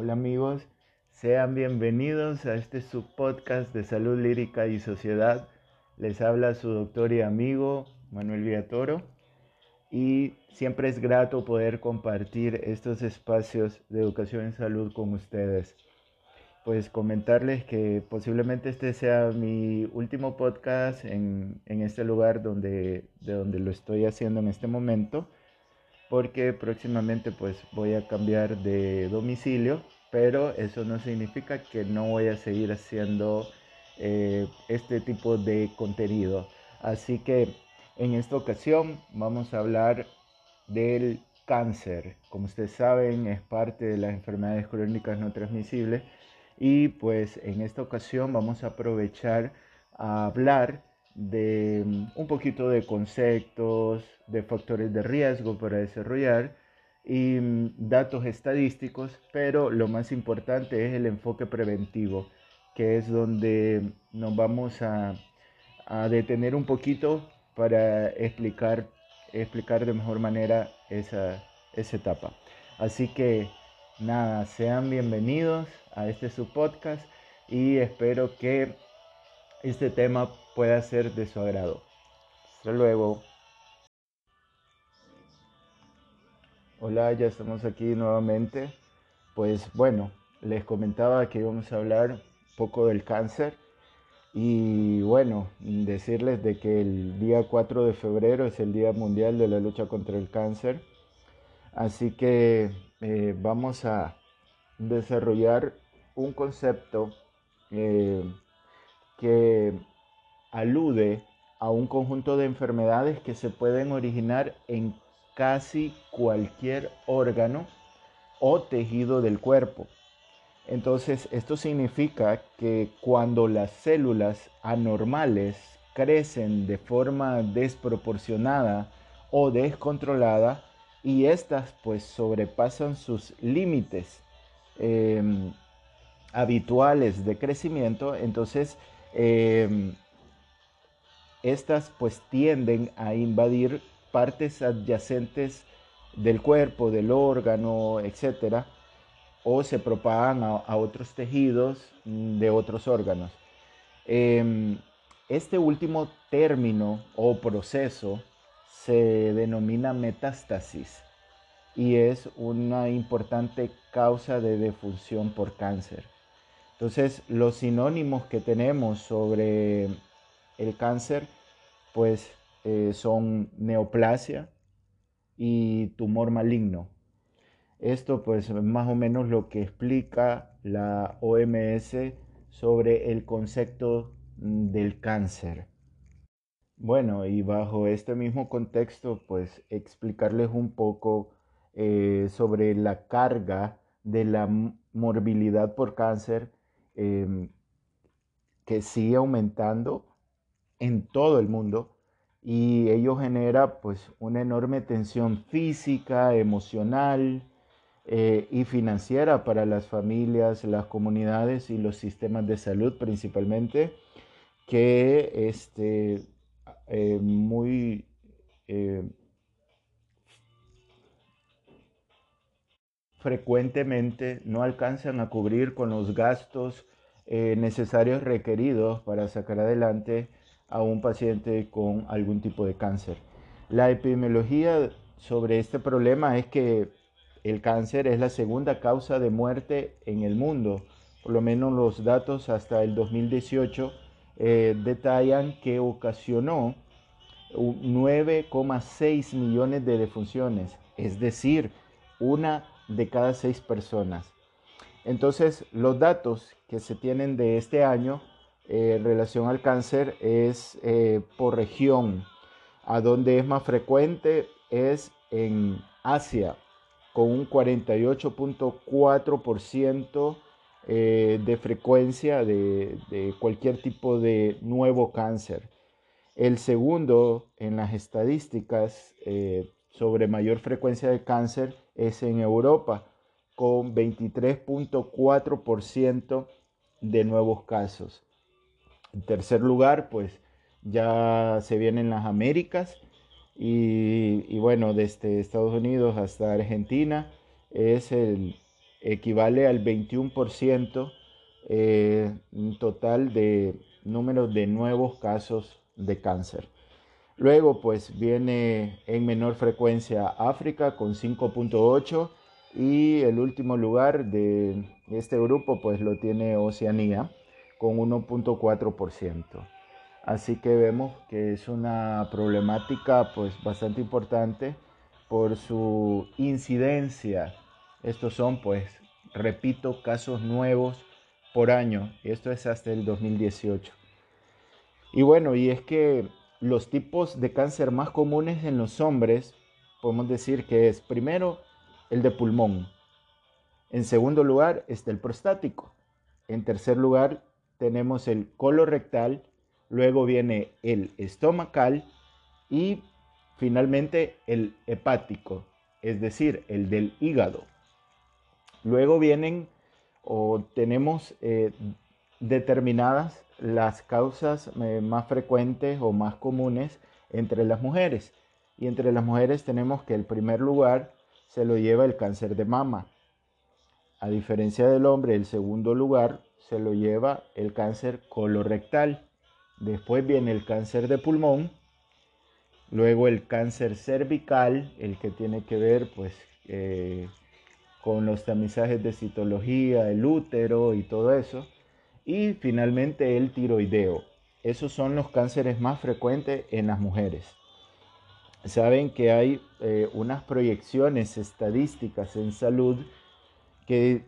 Hola amigos, sean bienvenidos a este subpodcast de salud lírica y sociedad. Les habla su doctor y amigo Manuel Villatoro y siempre es grato poder compartir estos espacios de educación en salud con ustedes. Pues comentarles que posiblemente este sea mi último podcast en, en este lugar donde, de donde lo estoy haciendo en este momento porque próximamente pues voy a cambiar de domicilio, pero eso no significa que no voy a seguir haciendo eh, este tipo de contenido. Así que en esta ocasión vamos a hablar del cáncer. Como ustedes saben, es parte de las enfermedades crónicas no transmisibles y pues en esta ocasión vamos a aprovechar a hablar de mm, un poquito de conceptos, de factores de riesgo para desarrollar y mm, datos estadísticos, pero lo más importante es el enfoque preventivo, que es donde nos vamos a, detener un poquito para explicar, explicar de mejor manera esa, esa etapa. Así que nada, sean bienvenidos a este su podcast y espero que este tema pueda ser de su agrado. Hasta luego. Hola, ya estamos aquí nuevamente. Pues bueno, les comentaba que íbamos a hablar un poco del cáncer y bueno, decirles de que el día 4 de febrero es el Día Mundial de la Lucha contra el Cáncer. Así que eh, vamos a desarrollar un concepto eh, que alude a un conjunto de enfermedades que se pueden originar en casi cualquier órgano o tejido del cuerpo. Entonces, esto significa que cuando las células anormales crecen de forma desproporcionada o descontrolada y estas pues sobrepasan sus límites em, habituales de crecimiento, entonces Em, estas pues tienden a invadir partes adyacentes del cuerpo, del órgano, etcétera, o se propagan a, otros tejidos mm, de otros órganos. Em, este último término o proceso se denomina metástasis y es una importante causa de defunción por cáncer. Entonces, los sinónimos que tenemos sobre el cáncer, pues eh, son neoplasia y tumor maligno. Esto pues es más o menos lo que explica la OMS sobre el concepto del cáncer. Bueno, y bajo este mismo contexto, pues explicarles un poco eh, sobre la carga de la morbilidad por cáncer Em, que sigue aumentando en todo el mundo y ello genera pues una enorme tensión física, emocional eh, y financiera para las familias, las comunidades y los sistemas de salud principalmente que este, eh, muy eh, frecuentemente no alcanzan a cubrir con los gastos eh, necesarios requeridos para sacar adelante a un paciente con algún tipo de cáncer. La epidemiología sobre este problema es que el cáncer es la segunda causa de muerte en el mundo. Por lo menos los datos hasta el 2018 eh, detallan que ocasionó 9,6 millones de defunciones, es decir, una de cada seis personas. Entonces, los datos que se tienen de este año eh, en relación al cáncer es eh, por región. A donde es más frecuente es en Asia, con un 48.4% eh, de frecuencia de, de, cualquier tipo de nuevo cáncer. El segundo en las estadísticas sobre mayor frecuencia de cáncer es en Europa, con 23.4% de nuevos casos. En tercer lugar, pues ya se vienen las Américas y, bueno, desde Estados Unidos hasta Argentina es el, equivale al 21% eh, total de número de nuevos casos de cáncer. Luego, pues viene en menor frecuencia África con 5.8 y el último lugar de este grupo pues lo tiene Oceanía con 1.4%. Así que vemos que es una problemática pues bastante importante por su incidencia. Estos son pues, repito, casos nuevos por año. Esto es hasta el 2018. Y bueno, y es que los tipos de cáncer más comunes en los hombres, podemos decir que es primero el de pulmón. En segundo lugar está el prostático. En tercer lugar tenemos el colorectal. Luego viene el estomacal y finalmente el hepático, es decir, el del hígado. Luego vienen o tenemos eh, determinadas las causas eh, más frecuentes o más comunes entre las mujeres. Y entre las mujeres tenemos que el primer lugar se lo lleva el cáncer de mama. A diferencia del hombre, el segundo lugar se lo lleva el cáncer colorectal. Después viene el cáncer de pulmón. Luego el cáncer cervical, el que tiene que ver pues eh, con los tamizajes de citología, el útero y todo eso. Y finalmente el tiroideo. Esos son los cánceres más frecuentes en las mujeres. Saben que hay eh, unas proyecciones estadísticas en salud que,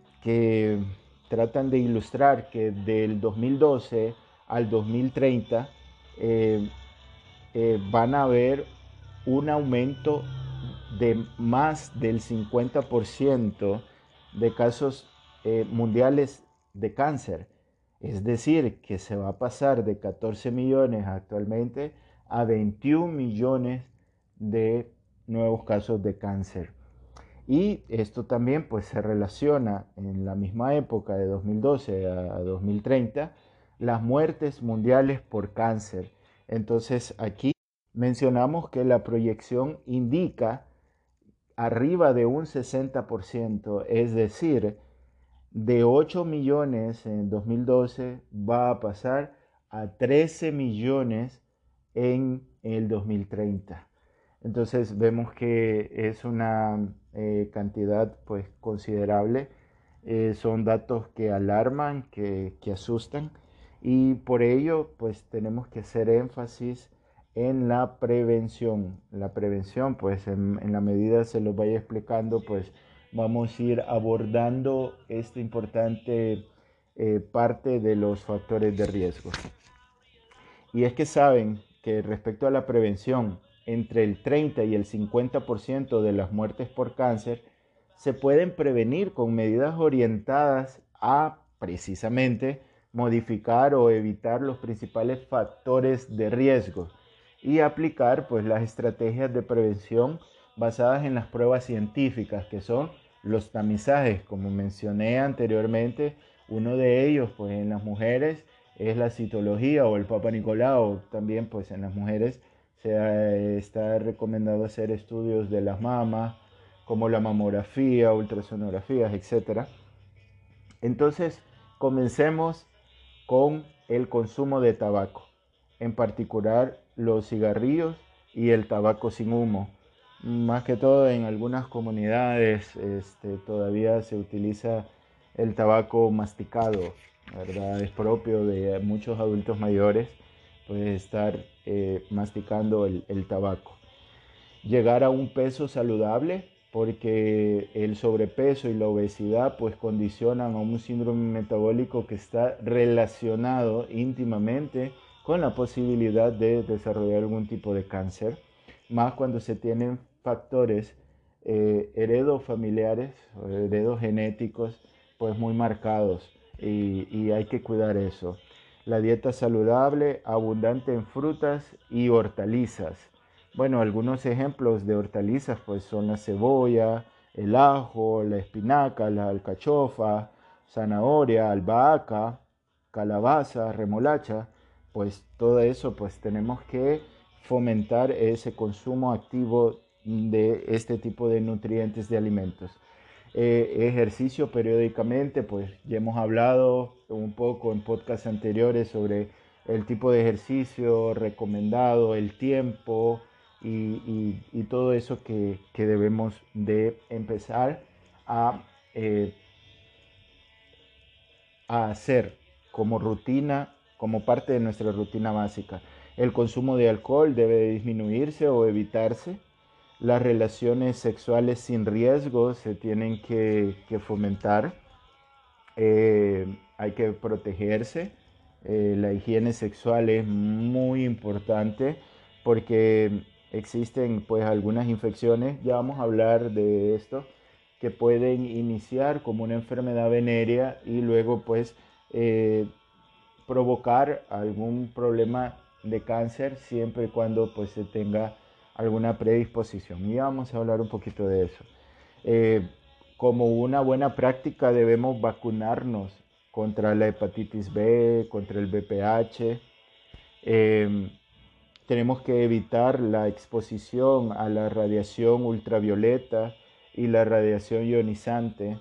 tratan de ilustrar que del 2012 al 2030 eh, eh, van a haber un aumento de más del 50% de casos mundiales de cáncer. Es decir, que se va a pasar de 14 millones actualmente a 21 millones de nuevos casos de cáncer. Y esto también pues se relaciona en la misma época de 2012 a 2030 las muertes mundiales por cáncer. Entonces aquí mencionamos que la proyección indica arriba de un 60%, es decir, de 8 millones en 2012 va a pasar a 13 millones en el 2030. Entonces vemos que es una eh, cantidad pues considerable. Eh, son datos que alarman, que, asustan y por ello pues tenemos que hacer énfasis en la prevención. La prevención pues en, en la medida se los vaya explicando pues vamos a ir abordando esta importante eh, parte de los factores de riesgo. Y es que saben que respecto a la prevención, entre el 30 y el 50% de las muertes por cáncer se pueden prevenir con medidas orientadas a precisamente modificar o evitar los principales factores de riesgo y aplicar pues las estrategias de prevención basadas en las pruebas científicas que son los tamizajes, como mencioné anteriormente, uno de ellos, pues en las mujeres, es la citología o el Papa Nicolau. También, pues en las mujeres se está recomendado hacer estudios de las mamas, como la mamografía, ultrasonografías, etc. Entonces, comencemos con el consumo de tabaco, en particular los cigarrillos y el tabaco sin humo. Más que todo en algunas comunidades este, todavía se utiliza el tabaco masticado, ¿verdad? Es propio de muchos adultos mayores pues, estar eh, masticando el, el tabaco. Llegar a un peso saludable porque el sobrepeso y la obesidad pues condicionan a un síndrome metabólico que está relacionado íntimamente con la posibilidad de desarrollar algún tipo de cáncer, más cuando se tienen factores eh, heredos familiares heredos genéticos pues muy marcados y, y hay que cuidar eso. La dieta saludable, abundante en frutas y hortalizas. Bueno, algunos ejemplos de hortalizas pues son la cebolla, el ajo, la espinaca, la alcachofa, zanahoria, albahaca, calabaza, remolacha, pues todo eso pues tenemos que fomentar ese consumo activo de este tipo de nutrientes de alimentos. Eh, ejercicio periódicamente, pues ya hemos hablado un poco en podcasts anteriores sobre el tipo de ejercicio recomendado, el tiempo y, todo eso que, debemos de empezar a, eh, a hacer como rutina, como parte de nuestra rutina básica. El consumo de alcohol debe disminuirse o evitarse. Las relaciones sexuales sin riesgo se tienen que, fomentar. Eh, hay que protegerse. Eh, la higiene sexual es muy importante porque existen pues algunas infecciones, ya vamos a hablar de esto, que pueden iniciar como una enfermedad venérea y luego pues eh, provocar algún problema de cáncer siempre y cuando pues se tenga alguna predisposición. Y vamos a hablar un poquito de eso. Eh, como una buena práctica debemos vacunarnos contra la hepatitis B, contra el BPH. Em, tenemos que evitar la exposición a la radiación ultravioleta y la radiación ionizante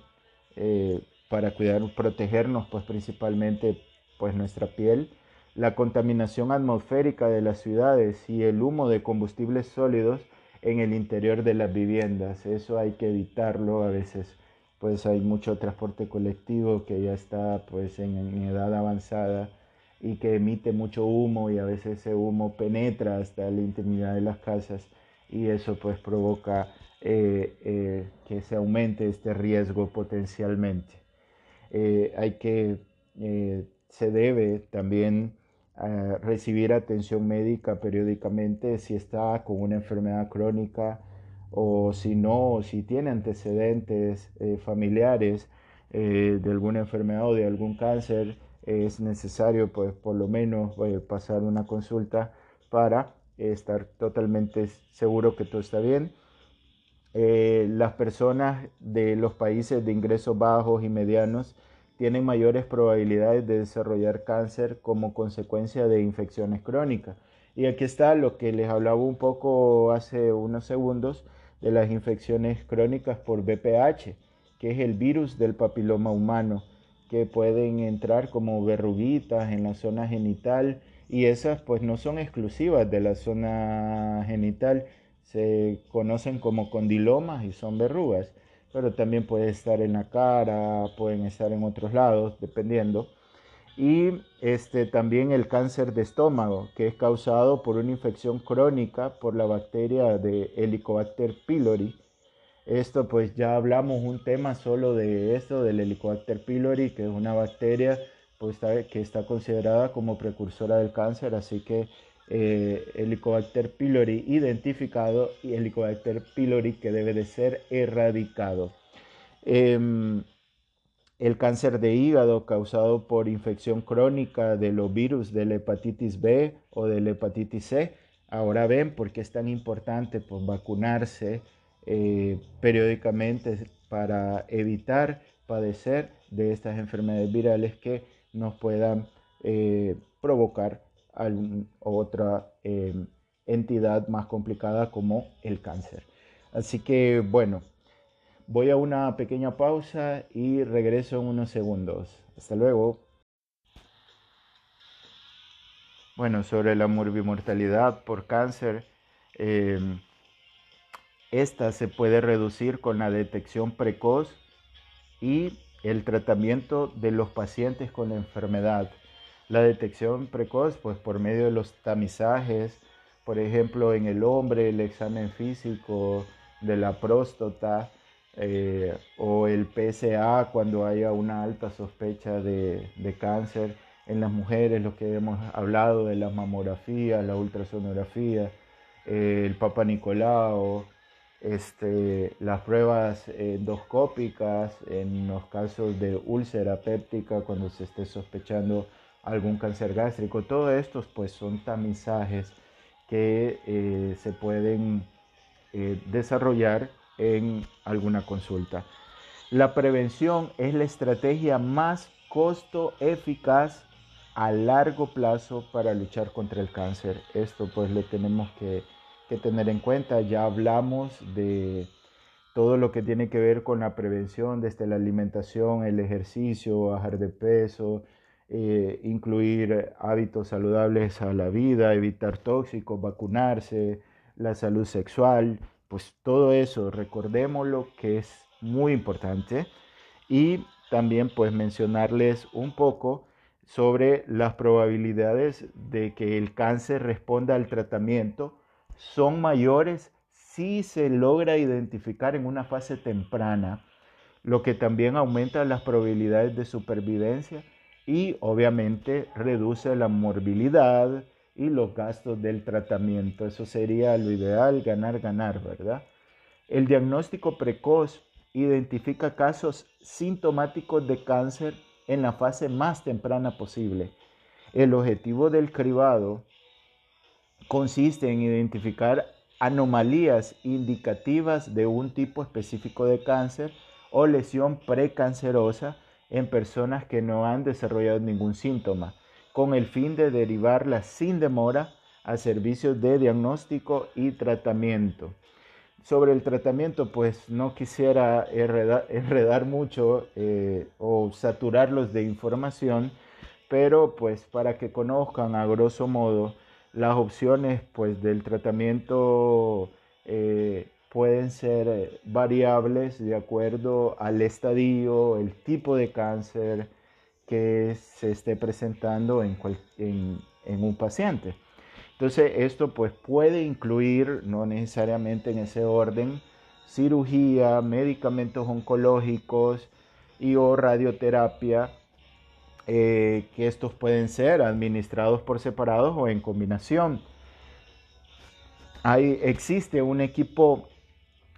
eh, para cuidar, protegernos pues principalmente pues nuestra piel, la contaminación atmosférica de las ciudades y el humo de combustibles sólidos en el interior de las viviendas. Eso hay que evitarlo. A veces pues hay mucho transporte colectivo que ya está pues en, edad avanzada y que emite mucho humo y a veces ese humo penetra hasta la intimidad de las casas y eso pues provoca eh, eh, que se aumente este riesgo potencialmente. Eh, hay que se debe también eh, recibir atención médica periódicamente si está con una enfermedad crónica o si no, si tiene antecedentes eh, familiares eh, de alguna enfermedad o de algún cáncer, es necesario pues por lo menos pasar una consulta para estar totalmente seguro que todo está bien. las personas de los países de ingresos bajos y medianos tienen mayores probabilidades de desarrollar cáncer como consecuencia de infecciones crónicas. Y aquí está lo que les hablaba un poco hace unos segundos de las infecciones crónicas por BPH, que es el virus del papiloma humano, que pueden entrar como verruguitas en la zona genital y esas pues no son exclusivas de la zona genital, se conocen como condilomas y son verrugas pero también puede estar en la cara, pueden estar en otros lados, dependiendo. Y este, también el cáncer de estómago, que es causado por una infección crónica por la bacteria de Helicobacter pylori. Esto pues ya hablamos un tema solo de esto, del Helicobacter pylori, que es una bacteria pues, que está considerada como precursora del cáncer, así que eh, Helicobacter pylori identificado y Helicobacter pylori que debe de ser erradicado. Em, el cáncer de hígado causado por infección crónica de los virus de la hepatitis B o de la hepatitis C. Ahora ven por qué es tan importante pues, vacunarse eh, periódicamente para evitar padecer de estas enfermedades virales que nos puedan eh, provocar otra em, entidad más complicada como el cáncer. Así que bueno, voy a una pequeña pausa y regreso en unos segundos. Hasta luego. Bueno, sobre la morbimortalidad por cáncer, em, esta se puede reducir con la detección precoz y el tratamiento de los pacientes con la enfermedad. La detección precoz, pues por medio de los tamizajes, por ejemplo, en el hombre, el examen físico de la próstata eh, o el PSA cuando haya una alta sospecha de, cáncer. En las mujeres, lo que hemos hablado de la mamografía, la ultrasonografía, eh, el Papa Nicolau, este, las pruebas endoscópicas en los casos de úlcera péptica cuando se esté sospechando algún cáncer gástrico. Todos estos pues son tamizajes que eh, se pueden eh, desarrollar en alguna consulta. La prevención es la estrategia más costo eficaz a largo plazo para luchar contra el cáncer. Esto pues lo tenemos que, tener en cuenta. Ya hablamos de, todo lo que tiene que ver con la prevención desde la alimentación, el ejercicio, bajar de peso, eh, incluir hábitos saludables a la vida, evitar tóxicos, vacunarse, la salud sexual, pues todo eso, recordémoslo que es muy importante. Y también pues mencionarles un poco sobre las probabilidades de que el cáncer responda al tratamiento. Son mayores si se logra identificar en una fase temprana, lo que también aumenta las probabilidades de supervivencia y obviamente reduce la morbilidad y los gastos del tratamiento. Eso sería lo ideal, ganar, ganar, ¿verdad? El diagnóstico precoz identifica casos sintomáticos de cáncer en la fase más temprana posible. El objetivo del cribado consiste en identificar anomalías indicativas de un tipo específico de cáncer o lesión precancerosa en personas que no han desarrollado ningún síntoma, con el fin de derivarlas sin demora a servicios de diagnóstico y tratamiento. Sobre el tratamiento, pues no quisiera enredar, mucho eh, o saturarlos de información, pero pues para que conozcan a grosso modo las opciones pues del tratamiento eh, pueden ser eh, variables de acuerdo al estadio, el tipo de cáncer que se esté presentando en, un paciente. Entonces esto pues puede incluir, no necesariamente en ese orden, cirugía, medicamentos oncológicos y o radioterapia, eh, que estos pueden ser administrados por separados o en combinación. Hay, existe un equipo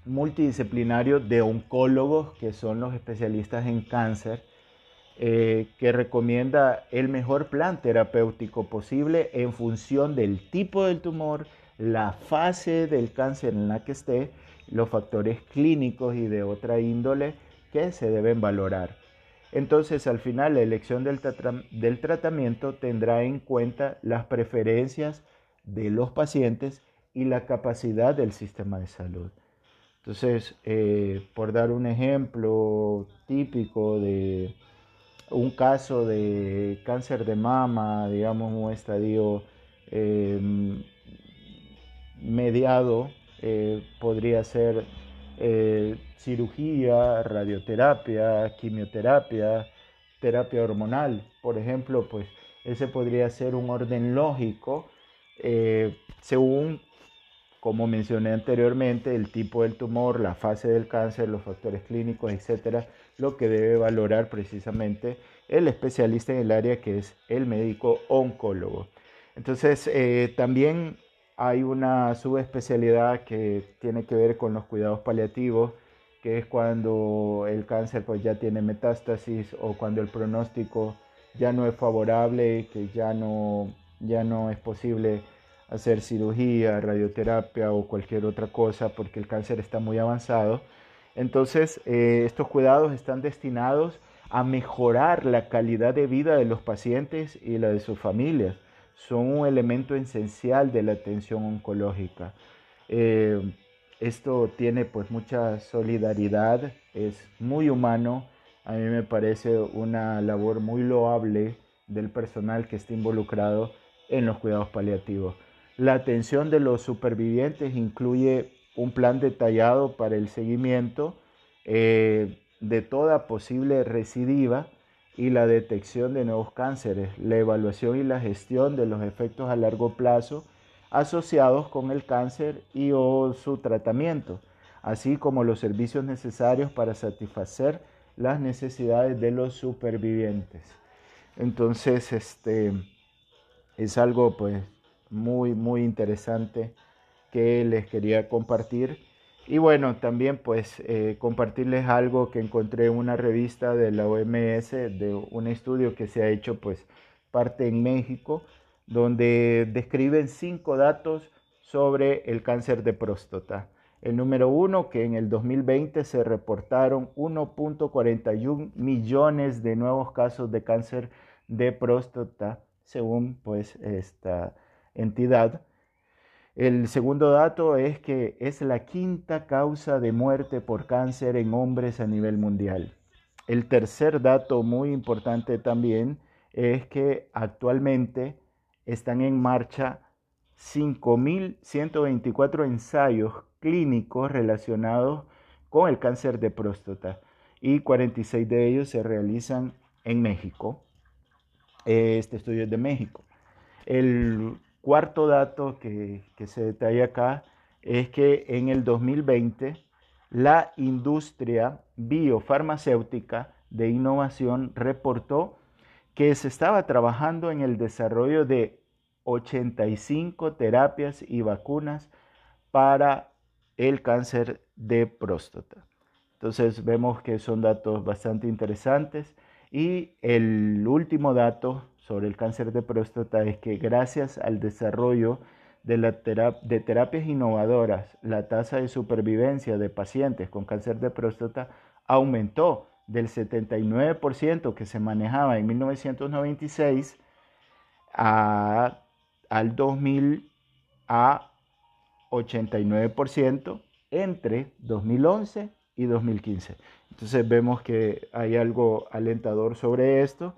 multidisciplinario de oncólogos, que son los especialistas en cáncer, eh, que recomienda el mejor plan terapéutico posible en función del tipo del tumor, la fase del cáncer en la que esté, los factores clínicos y de otra índole que se deben valorar. Entonces, al final, la elección del, del tratamiento tendrá en cuenta las preferencias de los pacientes y la capacidad del sistema de salud. Entonces, eh, por dar un ejemplo típico de un caso de cáncer de mama, digamos un estadio em, mediado, eh, podría ser eh, cirugía, radioterapia, quimioterapia, terapia hormonal. Por ejemplo, pues ese podría ser un orden lógico según como mencioné anteriormente, el tipo del tumor, la fase del cáncer, los factores clínicos, etcétera, lo que debe valorar precisamente el especialista en el área que es el médico oncólogo. Entonces, eh, también hay una subespecialidad que tiene que ver con los cuidados paliativos, que es cuando el cáncer pues ya tiene metástasis o cuando el pronóstico ya no es favorable, que ya no, ya no es posible hacer cirugía, radioterapia o cualquier otra cosa porque el cáncer está muy avanzado. Entonces, eh, estos cuidados están destinados a mejorar la calidad de vida de los pacientes y la de sus familias. Son un elemento esencial de la atención oncológica. Eh, esto tiene pues mucha solidaridad, es muy humano. A mí me parece una labor muy loable del personal que está involucrado en los cuidados paliativos. La atención de los supervivientes incluye un plan detallado para el seguimiento eh, de toda posible recidiva y la detección de nuevos cánceres, la evaluación y la gestión de los efectos a largo plazo asociados con el cáncer y o su tratamiento, así como los servicios necesarios para satisfacer las necesidades de los supervivientes. Entonces, este es algo pues muy, muy interesante que les quería compartir. Y bueno, también pues eh, compartirles algo que encontré en una revista de la OMS, de un estudio que se ha hecho pues parte en México, donde describen cinco datos sobre el cáncer de próstata. El número uno, que en el 2020 se reportaron 1.41 millones de nuevos casos de cáncer de próstata, según pues esta entidad. El segundo dato es que es la quinta causa de muerte por cáncer en hombres a nivel mundial. El tercer dato muy importante también es que actualmente están en marcha 5.124 ensayos clínicos relacionados con el cáncer de próstata y 46 de ellos se realizan en México. Este estudio es de México. El cuarto dato que, se detalla acá es que en el 2020 la industria biofarmacéutica de innovación reportó que se estaba trabajando en el desarrollo de 85 terapias y vacunas para el cáncer de próstata. Entonces vemos que son datos bastante interesantes y el último dato sobre el cáncer de próstata es que gracias al desarrollo de, la de terapias innovadoras, la tasa de supervivencia de pacientes con cáncer de próstata aumentó del 79% que se manejaba en 1996 a, al 2000 a 89% entre 2011 y 2015. Entonces vemos que hay algo alentador sobre esto.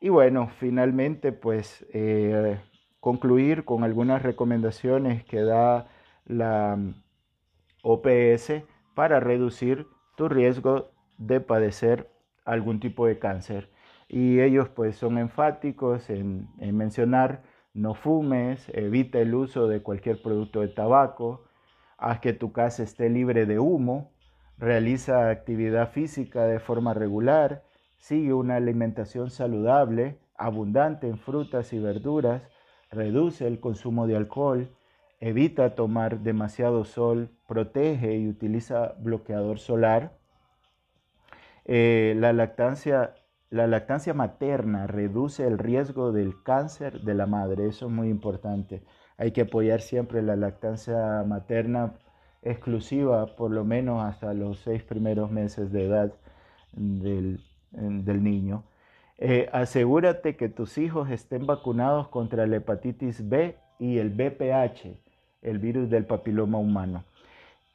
Y bueno, finalmente pues eh, concluir con algunas recomendaciones que da la OPS para reducir tu riesgo de padecer algún tipo de cáncer. Y ellos pues son enfáticos en, en mencionar no fumes, evita el uso de cualquier producto de tabaco, haz que tu casa esté libre de humo, realiza actividad física de forma regular, sigue una alimentación saludable, abundante en frutas y verduras, reduce el consumo de alcohol, evita tomar demasiado sol, protege y utiliza bloqueador solar. Eh, la, lactancia, la lactancia materna reduce el riesgo del cáncer de la madre, eso es muy importante. Hay que apoyar siempre la lactancia materna exclusiva por lo menos hasta los seis primeros meses de edad del, niño. Eh, asegúrate que tus hijos estén vacunados contra la hepatitis B y el BPH, el virus del papiloma humano.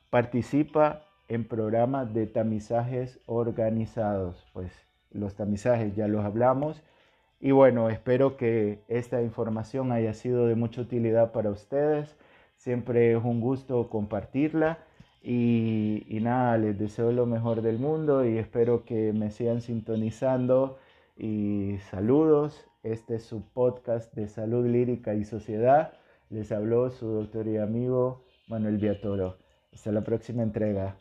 Participa en programas de tamizajes organizados, pues los tamizajes ya los hablamos. Y bueno, espero que esta información haya sido de mucha utilidad para ustedes. Siempre es un gusto compartirla y, nada, les deseo lo mejor del mundo y espero que me sigan sintonizando y saludos. Este es su podcast de salud lírica y sociedad. Les habló su doctor y amigo Manuel Viatoro. Hasta la próxima entrega.